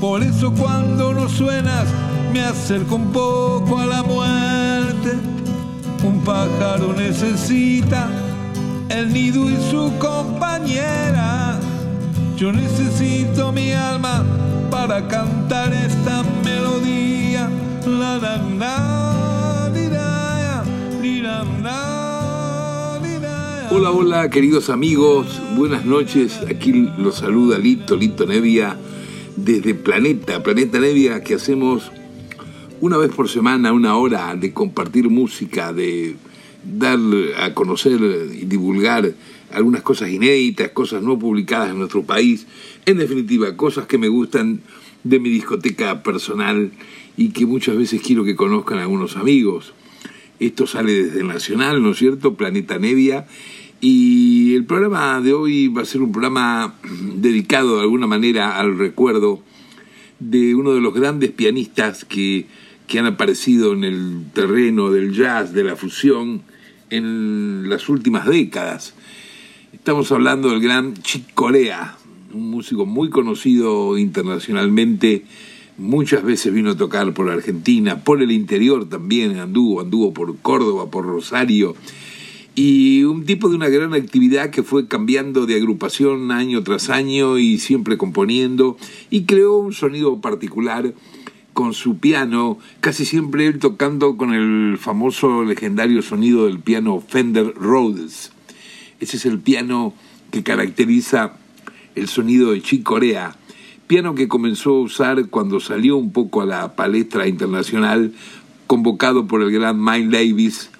Por eso cuando no suenas me acerco un poco a la muerte. Un pájaro necesita el nido y su compañera. Yo necesito mi alma para cantar esta melodía. Hola, hola, queridos amigos, buenas noches. Aquí los saluda Lito, Lito Nevia, desde Planeta, Planeta Nevia, que hacemos una vez por semana, una hora de compartir música, de dar a conocer y divulgar algunas cosas inéditas, cosas no publicadas en nuestro país, en definitiva, cosas que me gustan de mi discoteca personal y que muchas veces quiero que conozcan algunos amigos. Esto sale desde Nacional, ¿no es cierto? Planeta Nevia. Y el programa de hoy va a ser un programa dedicado de alguna manera al recuerdo de uno de los grandes pianistas que, que han aparecido en el terreno del jazz, de la fusión, en las últimas décadas. Estamos hablando del gran Chick Corea, un músico muy conocido internacionalmente, muchas veces vino a tocar por Argentina, por el interior también anduvo, anduvo por Córdoba, por Rosario, y un tipo de una gran actividad que fue cambiando de agrupación año tras año y siempre componiendo, y creó un sonido particular con su piano, casi siempre él tocando con el famoso legendario sonido del piano Fender Rhodes. Ese es el piano que caracteriza el sonido de Chick Corea, piano que comenzó a usar cuando salió un poco a la palestra internacional, convocado por el gran Miles Davis,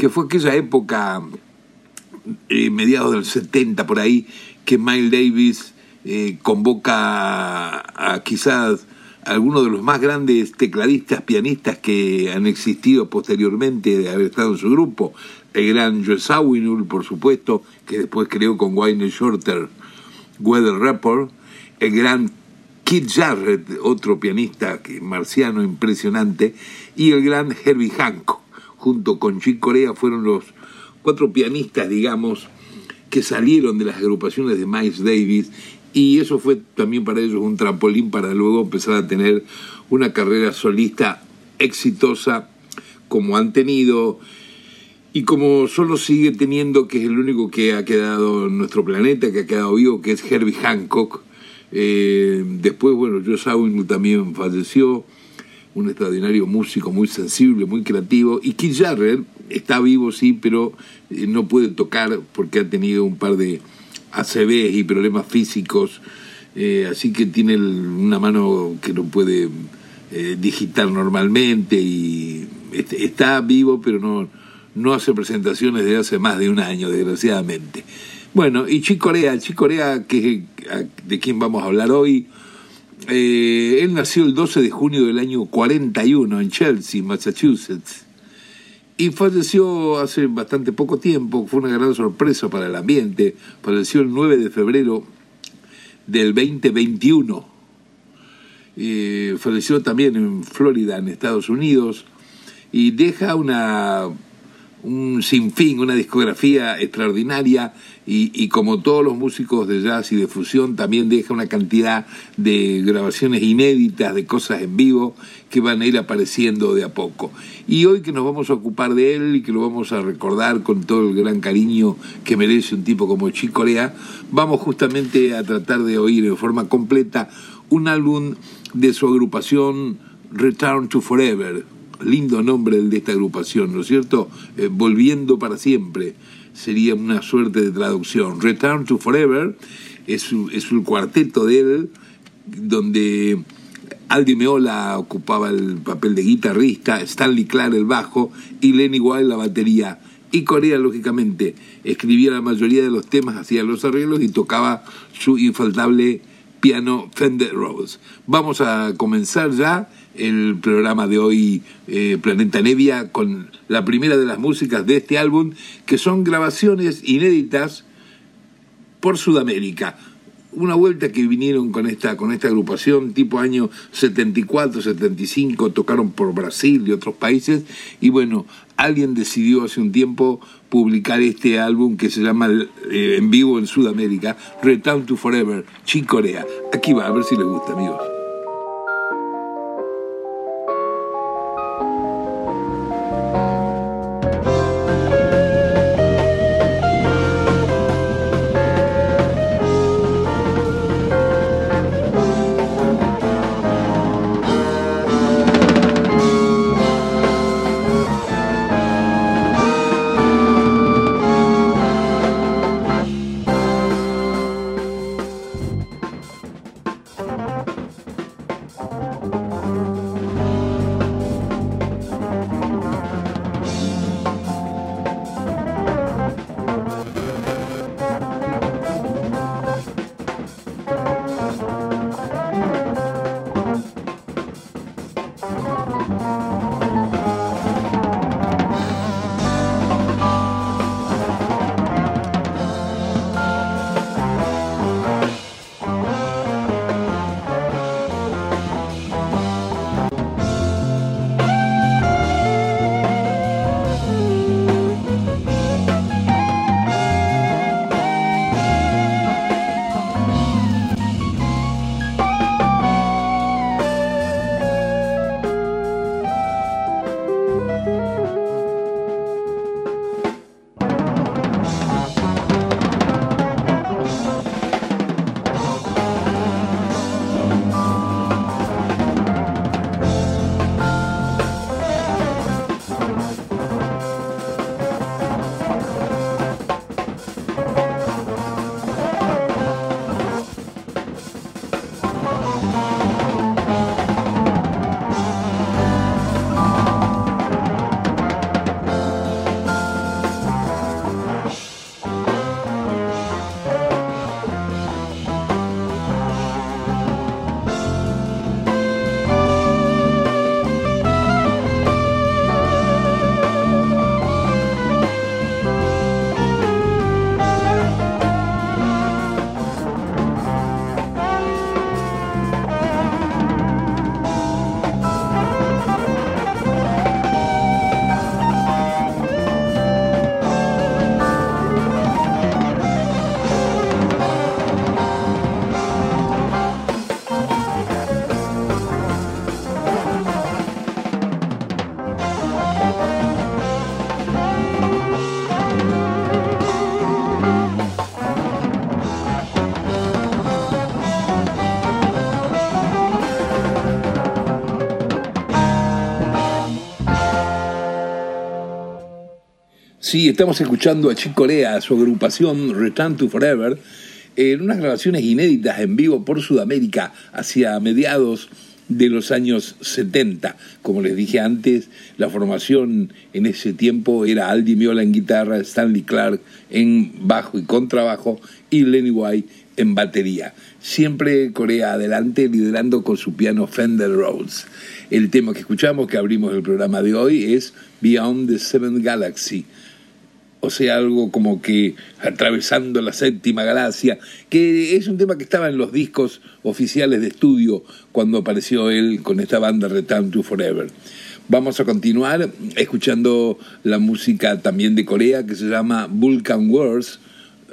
que fue aquella época, eh, mediados del 70 por ahí, que Miles Davis eh, convoca a, a quizás algunos de los más grandes tecladistas, pianistas que han existido posteriormente de haber estado en su grupo, el gran Joe Zawinul, por supuesto, que después creó con Wayne Shorter Weather Report, el gran Keith Jarrett, otro pianista marciano impresionante, y el gran Herbie Hancock, junto con Chick Corea, fueron los cuatro pianistas, digamos, que salieron de las agrupaciones de Miles Davis y eso fue también para ellos un trampolín para luego empezar a tener una carrera solista exitosa como han tenido y como solo sigue teniendo, que es el único que ha quedado en nuestro planeta, que ha quedado vivo, que es Herbie Hancock. Eh, después, bueno, Joe Zawinul también falleció, un extraordinario músico muy sensible, muy creativo. Y Keith Jarrett está vivo, sí, pero eh, no puede tocar porque ha tenido un par de ACVs y problemas físicos, eh, así que tiene una mano que no puede eh, digitar normalmente y está vivo, pero no, no hace presentaciones desde hace más de un año, desgraciadamente. Bueno, y Chick Corea, Chick Corea, que, de quien vamos a hablar hoy, eh, él nació el 12 de junio del año 41 en Chelsea, Massachusetts y falleció hace bastante poco tiempo, fue una gran sorpresa para el ambiente, falleció el 9 de febrero del 2021. Eh, falleció también en Florida, en Estados Unidos, y deja una, un sinfín, una discografía extraordinaria, y, y como todos los músicos de jazz y de fusión, también deja una cantidad de grabaciones inéditas, de cosas en vivo, que van a ir apareciendo de a poco. Y hoy que nos vamos a ocupar de él y que lo vamos a recordar con todo el gran cariño que merece un tipo como Chick Corea, vamos justamente a tratar de oír en forma completa un álbum de su agrupación Return to Forever. Lindo nombre el de esta agrupación, ¿no es cierto? Eh, volviendo para siempre sería una suerte de traducción. Return to Forever es, es un cuarteto de él donde Aldi Meola ocupaba el papel de guitarrista, Stanley Clark el bajo y Lenny Wilde la batería. Y Corea, lógicamente, escribía la mayoría de los temas, hacía los arreglos y tocaba su infaltable piano Fender Rhodes. Vamos a comenzar ya el programa de hoy, eh, Planeta Nevia, con la primera de las músicas de este álbum, que son grabaciones inéditas por Sudamérica una vuelta que vinieron con esta, con esta agrupación, tipo año 74, 75, tocaron por Brasil y otros países, y bueno, alguien decidió hace un tiempo publicar este álbum que se llama eh, en vivo en Sudamérica, Return to Forever, Corea. Aquí va, a ver si les gusta, amigos. Sí, estamos escuchando a Chick Corea, su agrupación Return to Forever, en unas grabaciones inéditas en vivo por Sudamérica hacia mediados de los años 70. Como les dije antes, la formación en ese tiempo era Aldi Miola en guitarra, Stanley Clark en bajo y contrabajo y Lenny White en batería. Siempre Corea adelante liderando con su piano Fender Rhodes. El tema que escuchamos, que abrimos el programa de hoy, es Beyond the Seventh Galaxy o sea, algo como que atravesando la séptima galaxia, que es un tema que estaba en los discos oficiales de estudio cuando apareció él con esta banda Return to Forever. Vamos a continuar escuchando la música también de Corea que se llama Vulcan Wars,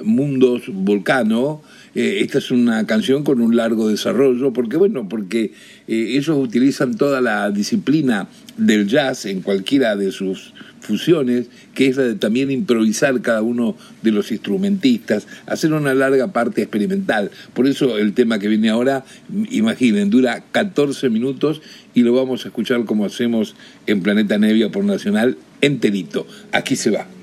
Mundos Volcano. Eh, esta es una canción con un largo desarrollo, porque bueno, porque eh, ellos utilizan toda la disciplina del jazz en cualquiera de sus fusiones, que es la de también improvisar cada uno de los instrumentistas, hacer una larga parte experimental. Por eso el tema que viene ahora, imaginen, dura 14 minutos y lo vamos a escuchar como hacemos en Planeta Nevia por Nacional enterito. Aquí se va.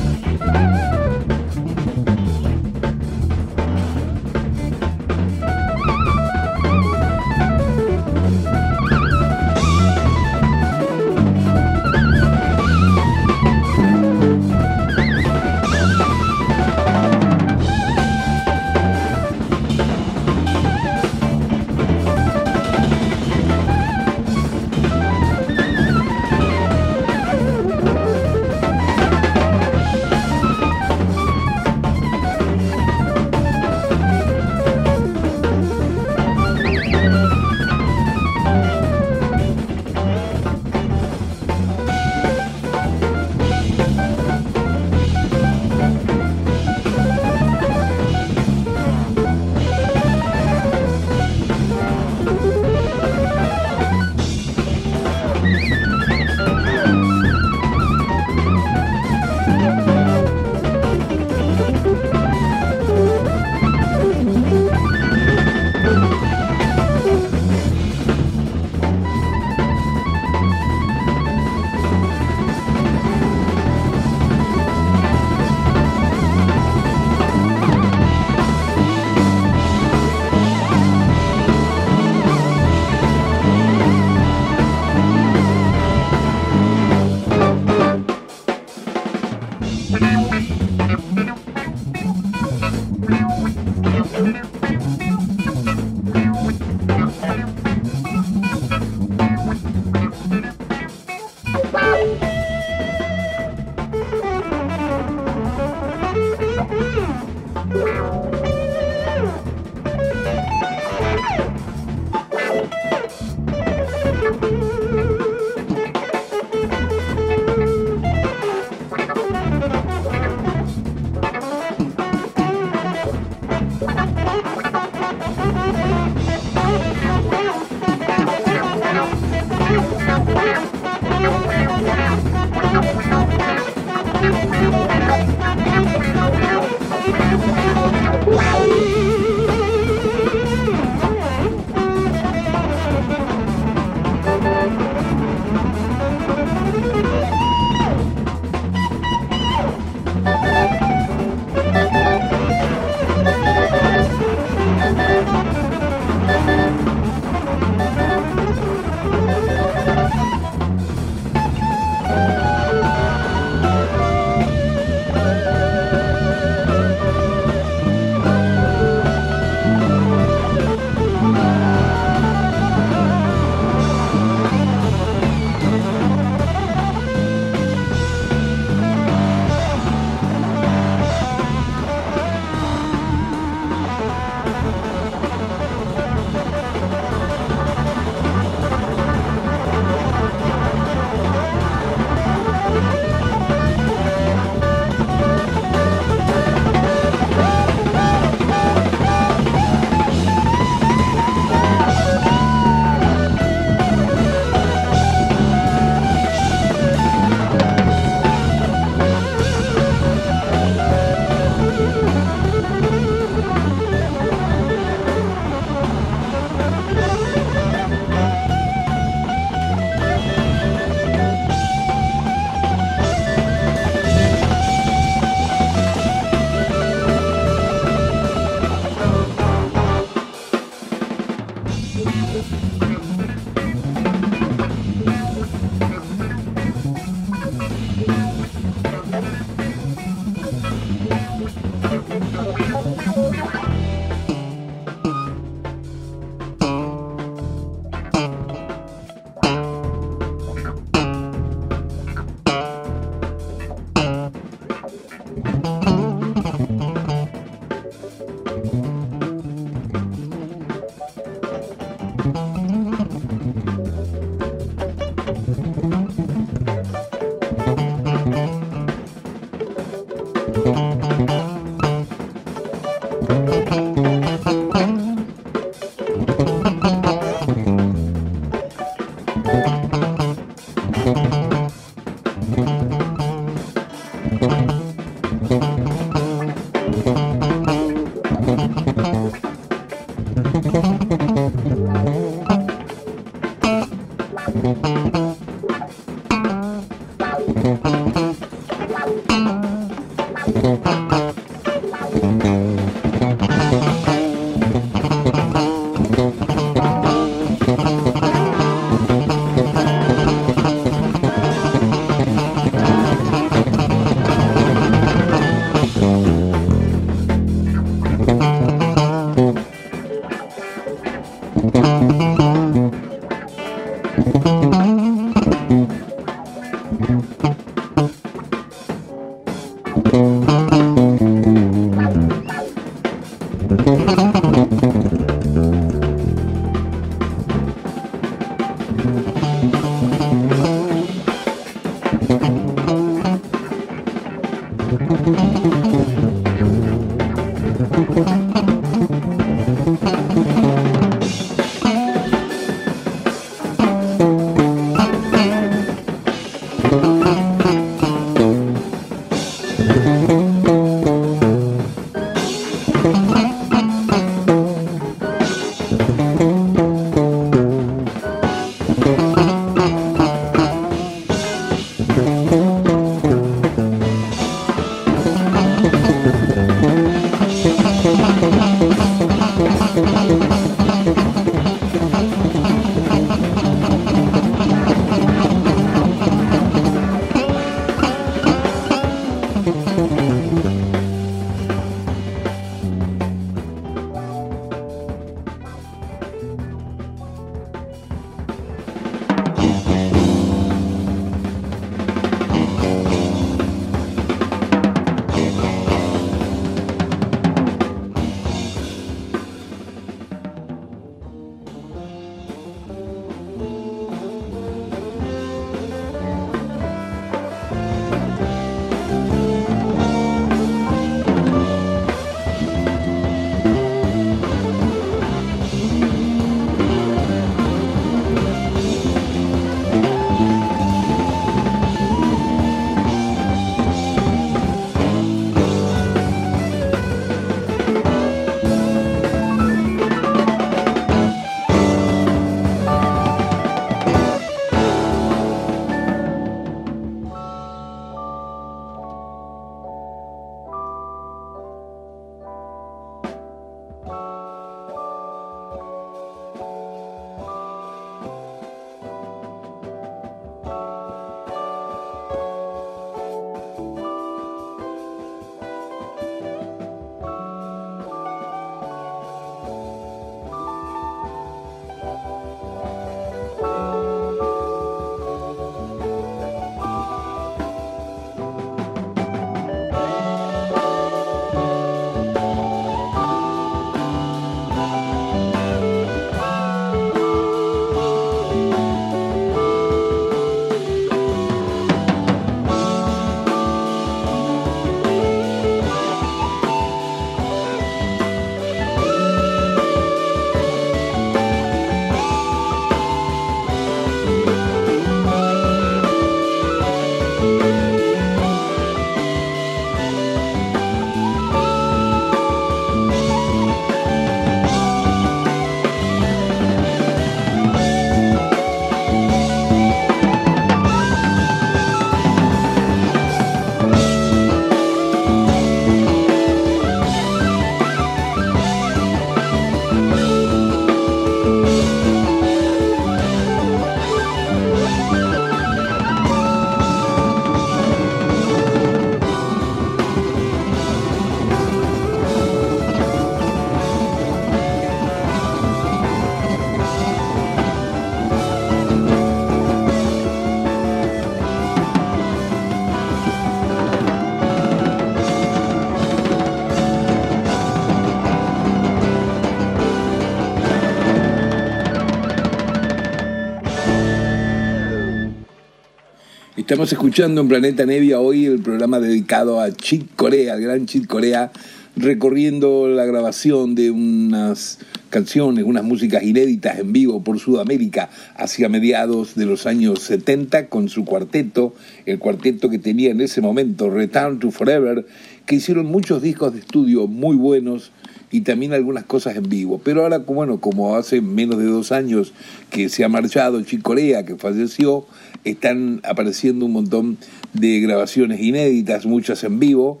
Estamos escuchando en Planeta Nevia hoy el programa dedicado a Chick Corea, al gran Chick Corea, recorriendo la grabación de unas canciones, unas músicas inéditas en vivo por Sudamérica hacia mediados de los años 70 con su cuarteto, el cuarteto que tenía en ese momento Return to Forever, que hicieron muchos discos de estudio muy buenos y también algunas cosas en vivo. Pero ahora, bueno, como hace menos de dos años que se ha marchado Chicorea, que falleció, están apareciendo un montón de grabaciones inéditas, muchas en vivo,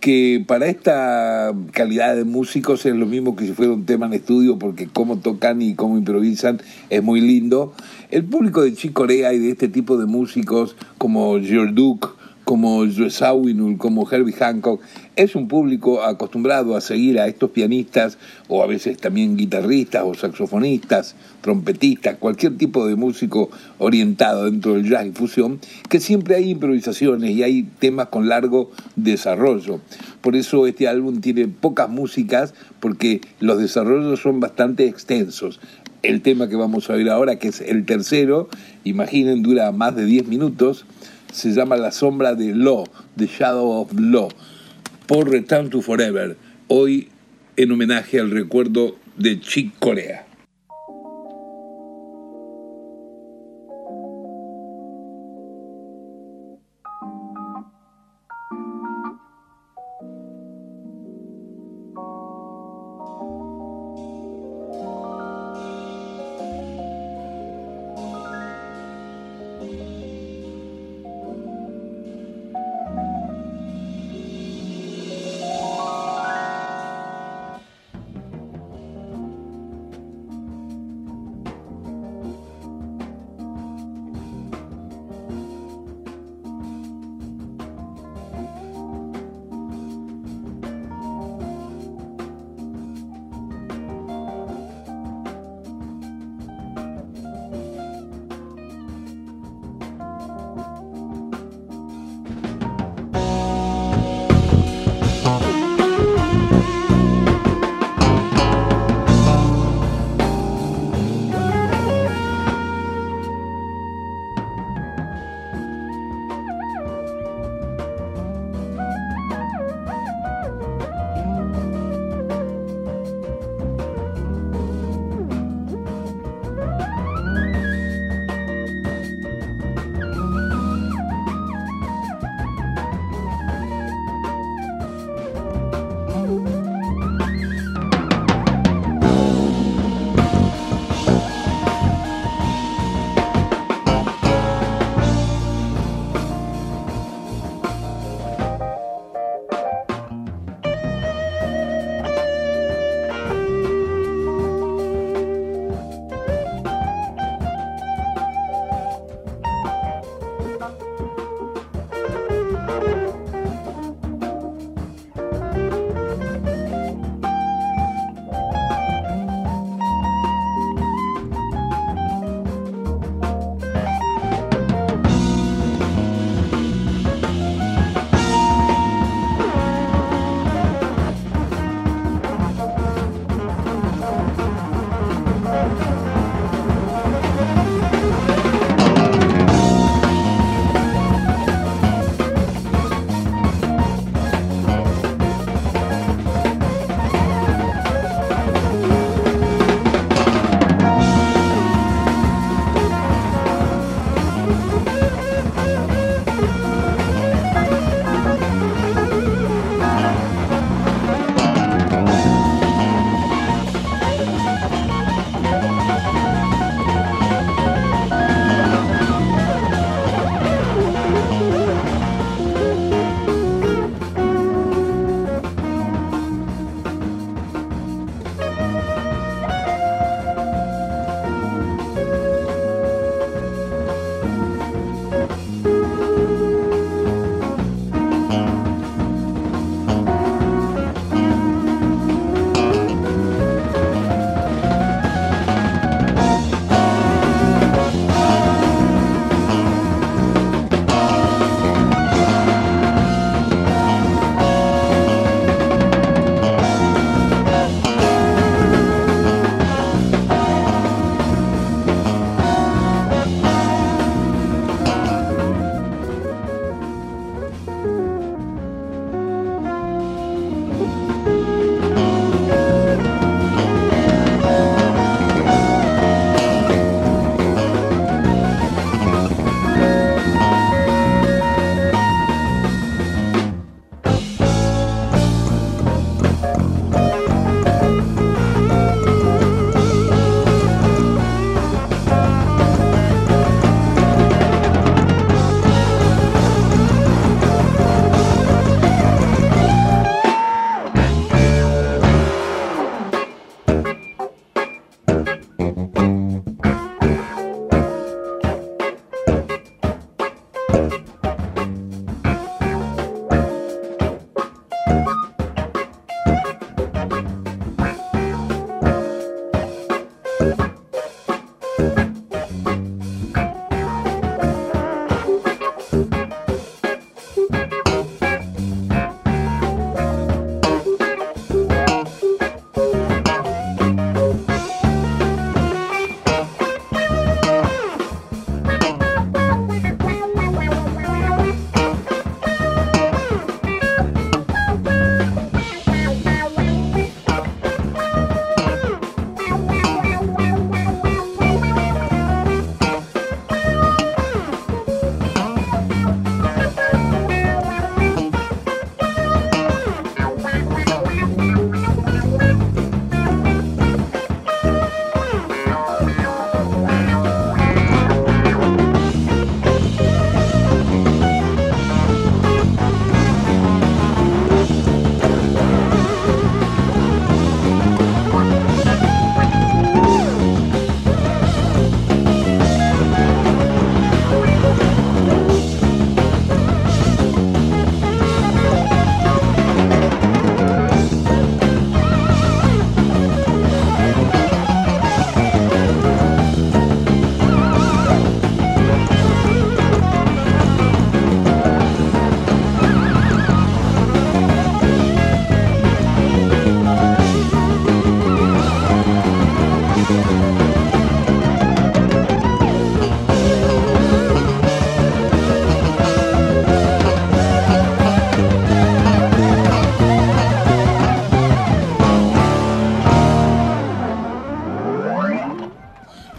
que para esta calidad de músicos es lo mismo que si fuera un tema en estudio, porque cómo tocan y cómo improvisan es muy lindo. El público de Chicorea y de este tipo de músicos como George Duke, como Joe Sawinul, como Herbie Hancock, es un público acostumbrado a seguir a estos pianistas o a veces también guitarristas o saxofonistas, trompetistas, cualquier tipo de músico orientado dentro del jazz y fusión, que siempre hay improvisaciones y hay temas con largo desarrollo. Por eso este álbum tiene pocas músicas porque los desarrollos son bastante extensos. El tema que vamos a oír ahora, que es el tercero, imaginen, dura más de 10 minutos, se llama La sombra de Lo, The Shadow of Lo, por Return to Forever, hoy en homenaje al recuerdo de Chick Corea.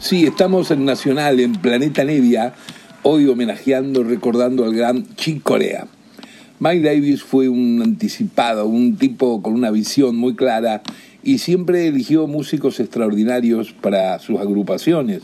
Sí, estamos en Nacional, en Planeta Nevia, hoy homenajeando, recordando al gran Chick Corea. Mike Davis fue un anticipado, un tipo con una visión muy clara y siempre eligió músicos extraordinarios para sus agrupaciones.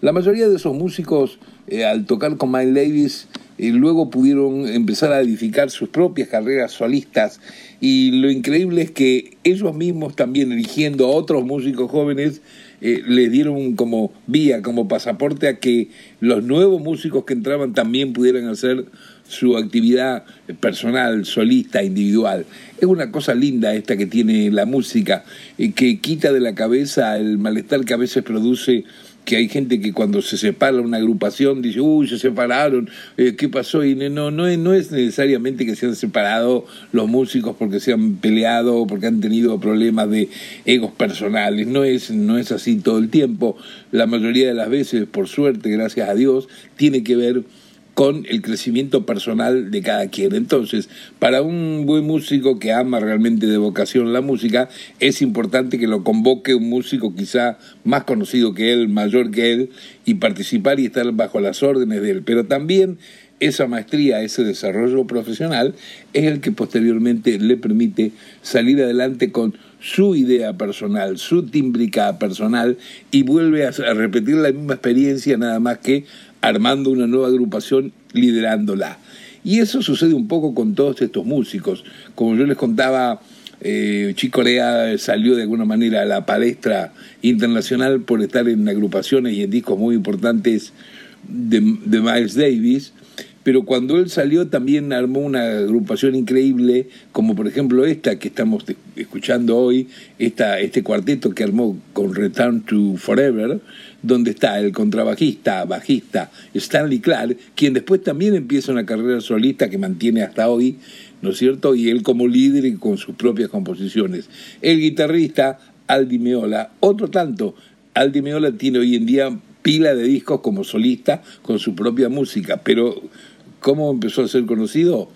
La mayoría de esos músicos, eh, al tocar con Mike Davis, eh, luego pudieron empezar a edificar sus propias carreras solistas y lo increíble es que ellos mismos también eligiendo a otros músicos jóvenes eh, les dieron como vía, como pasaporte a que los nuevos músicos que entraban también pudieran hacer su actividad personal, solista, individual. Es una cosa linda esta que tiene la música, eh, que quita de la cabeza el malestar que a veces produce que hay gente que cuando se separa una agrupación dice, uy, se separaron, eh, ¿qué pasó? Y no, no, es, no es necesariamente que se han separado los músicos porque se han peleado porque han tenido problemas de egos personales, no es, no es así todo el tiempo. La mayoría de las veces, por suerte, gracias a Dios, tiene que ver con el crecimiento personal de cada quien. Entonces, para un buen músico que ama realmente de vocación la música, es importante que lo convoque un músico quizá más conocido que él, mayor que él, y participar y estar bajo las órdenes de él. Pero también esa maestría, ese desarrollo profesional, es el que posteriormente le permite salir adelante con su idea personal, su tímbrica personal y vuelve a repetir la misma experiencia nada más que armando una nueva agrupación, liderándola. Y eso sucede un poco con todos estos músicos. Como yo les contaba, eh, Chicorea salió de alguna manera a la palestra internacional por estar en agrupaciones y en discos muy importantes de, de Miles Davis pero cuando él salió también armó una agrupación increíble, como por ejemplo esta que estamos escuchando hoy, esta, este cuarteto que armó con Return to Forever, donde está el contrabajista, bajista Stanley Clark, quien después también empieza una carrera solista que mantiene hasta hoy, ¿no es cierto? Y él como líder y con sus propias composiciones. El guitarrista Aldi Meola, otro tanto. Aldi Meola tiene hoy en día pila de discos como solista con su propia música, pero ¿cómo empezó a ser conocido?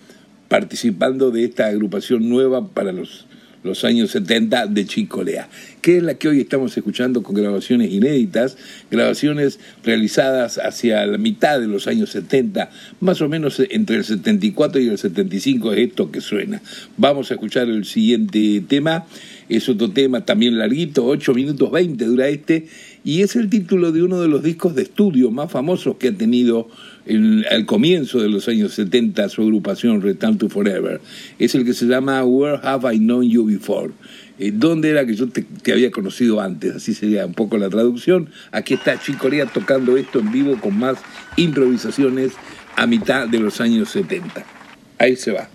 Participando de esta agrupación nueva para los, los años 70 de Chicolea, que es la que hoy estamos escuchando con grabaciones inéditas, grabaciones realizadas hacia la mitad de los años 70, más o menos entre el 74 y el 75 es esto que suena. Vamos a escuchar el siguiente tema, es otro tema también larguito, 8 minutos 20 dura este, y es el título de uno de los discos de estudio más famosos que ha tenido al comienzo de los años 70 su agrupación Return to Forever. Es el que se llama Where Have I Known You Before? Eh, ¿Dónde era que yo te, había conocido antes? Así sería un poco la traducción. Aquí está Chicorea tocando esto en vivo con más improvisaciones a mitad de los años 70. Ahí se va.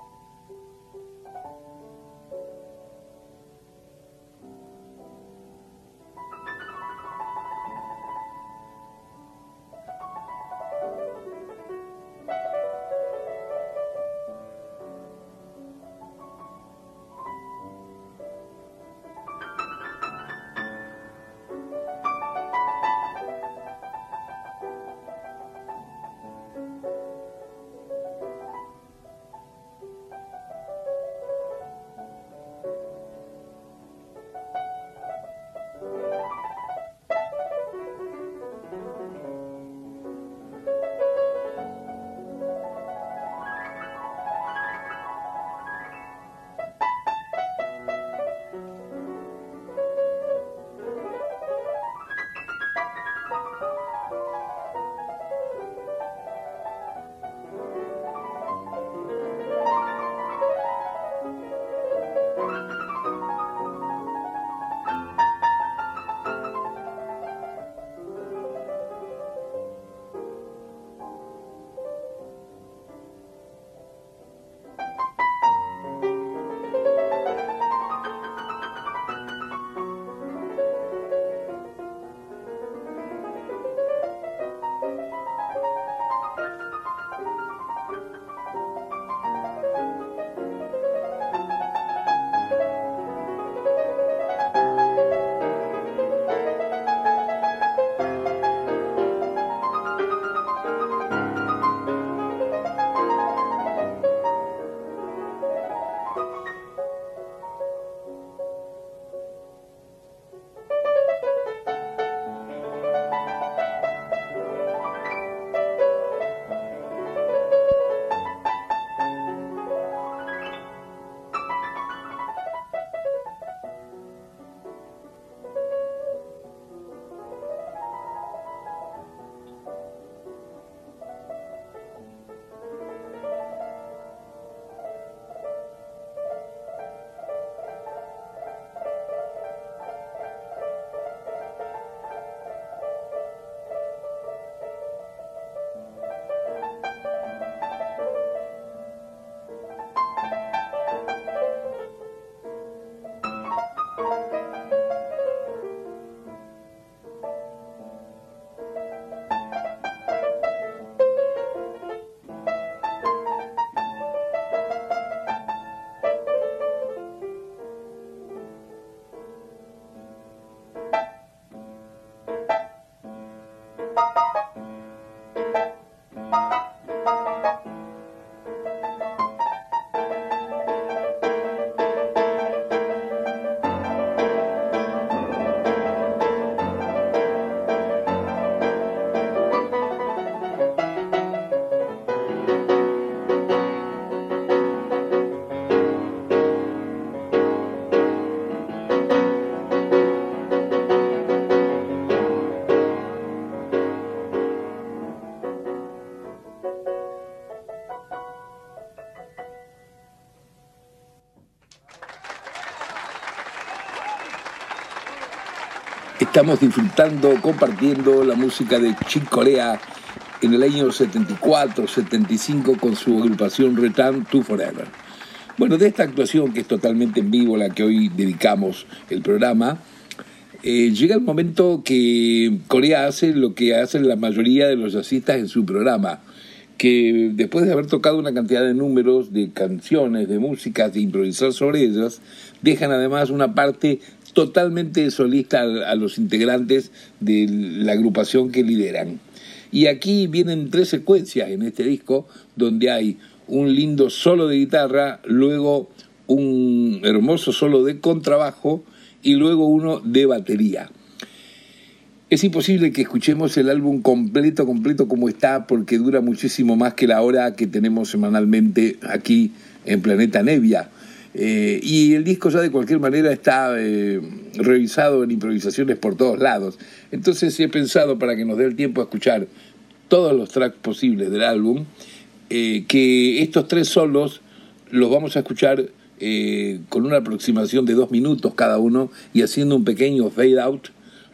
Estamos disfrutando, compartiendo la música de Chick Corea en el año 74-75 con su agrupación Return to Forever. Bueno, de esta actuación que es totalmente en vivo, la que hoy dedicamos el programa, eh, llega el momento que Corea hace lo que hacen la mayoría de los jazzistas en su programa, que después de haber tocado una cantidad de números, de canciones, de músicas, de improvisar sobre ellas, dejan además una parte totalmente solista a, a los integrantes de la agrupación que lideran. Y aquí vienen tres secuencias en este disco, donde hay un lindo solo de guitarra, luego un hermoso solo de contrabajo y luego uno de batería. Es imposible que escuchemos el álbum completo, completo como está, porque dura muchísimo más que la hora que tenemos semanalmente aquí en Planeta Nevia. Eh, y el disco ya de cualquier manera está eh, revisado en improvisaciones por todos lados. Entonces he pensado, para que nos dé el tiempo a escuchar todos los tracks posibles del álbum, eh, que estos tres solos los vamos a escuchar con una aproximación de dos minutos cada uno y haciendo un pequeño fade out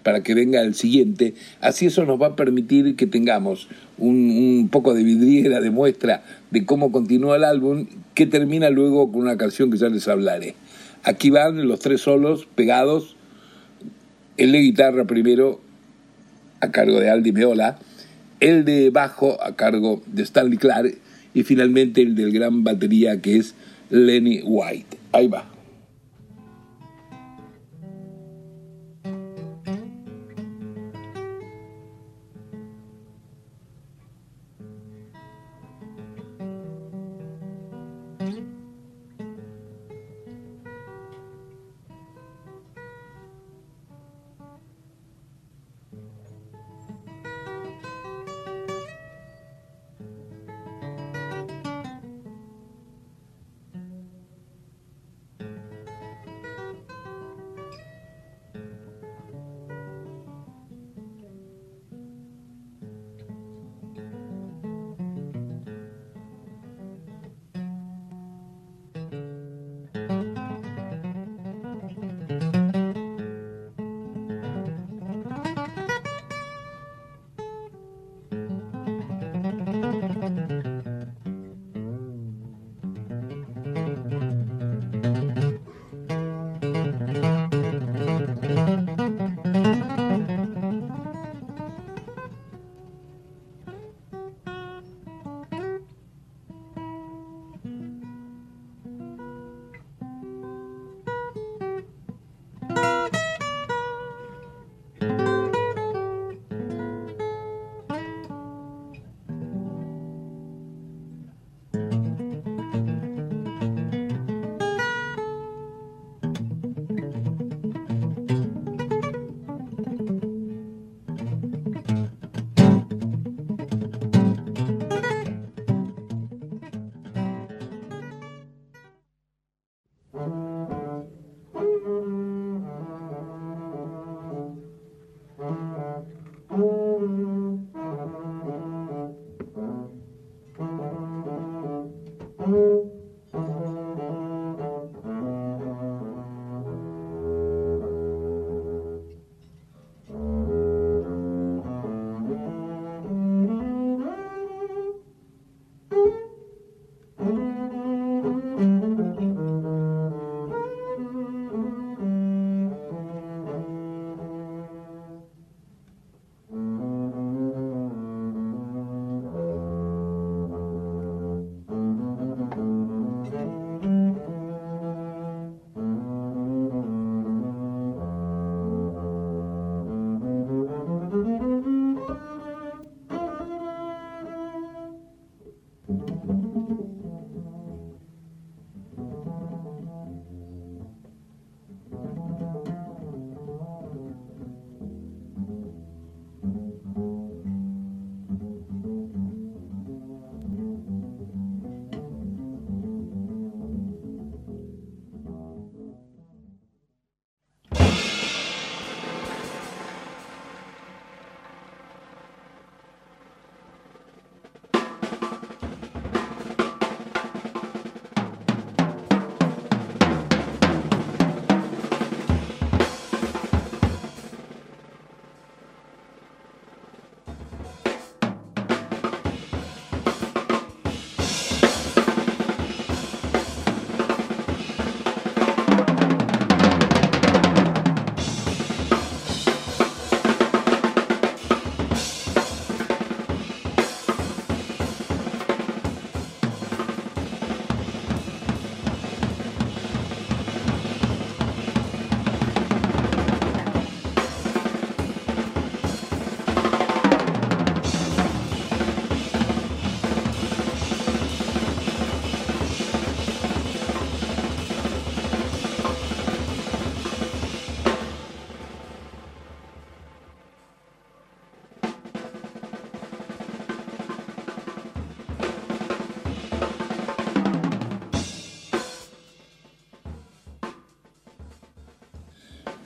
para que venga el siguiente. Así eso nos va a permitir que tengamos un, poco de vidriera de muestra de cómo continúa el álbum, que termina luego con una canción que ya les hablaré. Aquí van los tres solos pegados, el de guitarra primero a cargo de Aldi Meola, el de bajo a cargo de Stanley Clark y finalmente el del gran batería que es Lenny White. Ahí va.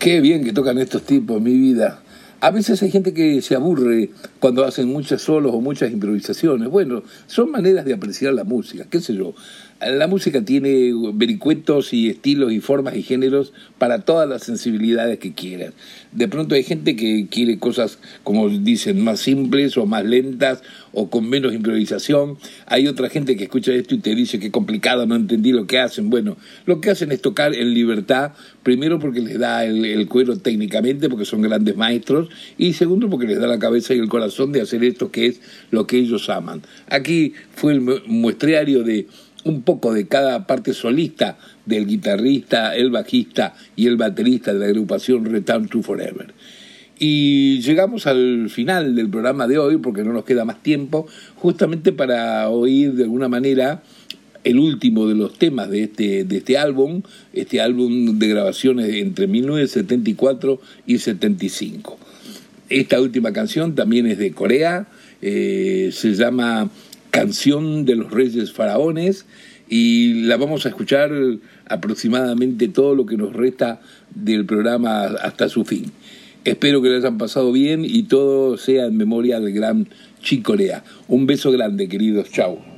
Qué bien que tocan estos tipos, mi vida. A veces hay gente que se aburre cuando hacen muchos solos o muchas improvisaciones. Bueno, son maneras de apreciar la música, qué sé yo. La música tiene vericuetos y estilos y formas y géneros para todas las sensibilidades que quieras. De pronto hay gente que quiere cosas, como dicen, más simples o más lentas o con menos improvisación. Hay otra gente que escucha esto y te dice que complicado, no entendí lo que hacen. Bueno, lo que hacen es tocar en libertad, primero porque les da el, el cuero técnicamente, porque son grandes maestros, y segundo porque les da la cabeza y el corazón de hacer esto que es lo que ellos aman. Aquí fue el muestreario de un poco de cada parte solista del guitarrista, el bajista y el baterista de la agrupación Return to Forever. Y llegamos al final del programa de hoy, porque no nos queda más tiempo, justamente para oír de alguna manera el último de los temas de este, de este álbum, este álbum de grabaciones entre 1974 y 75. Esta última canción también es de Corea, eh, se llama canción de los reyes faraones y la vamos a escuchar aproximadamente todo lo que nos resta del programa hasta su fin. Espero que lo hayan pasado bien y todo sea en memoria del gran Chicorea. Un beso grande, queridos. Chao.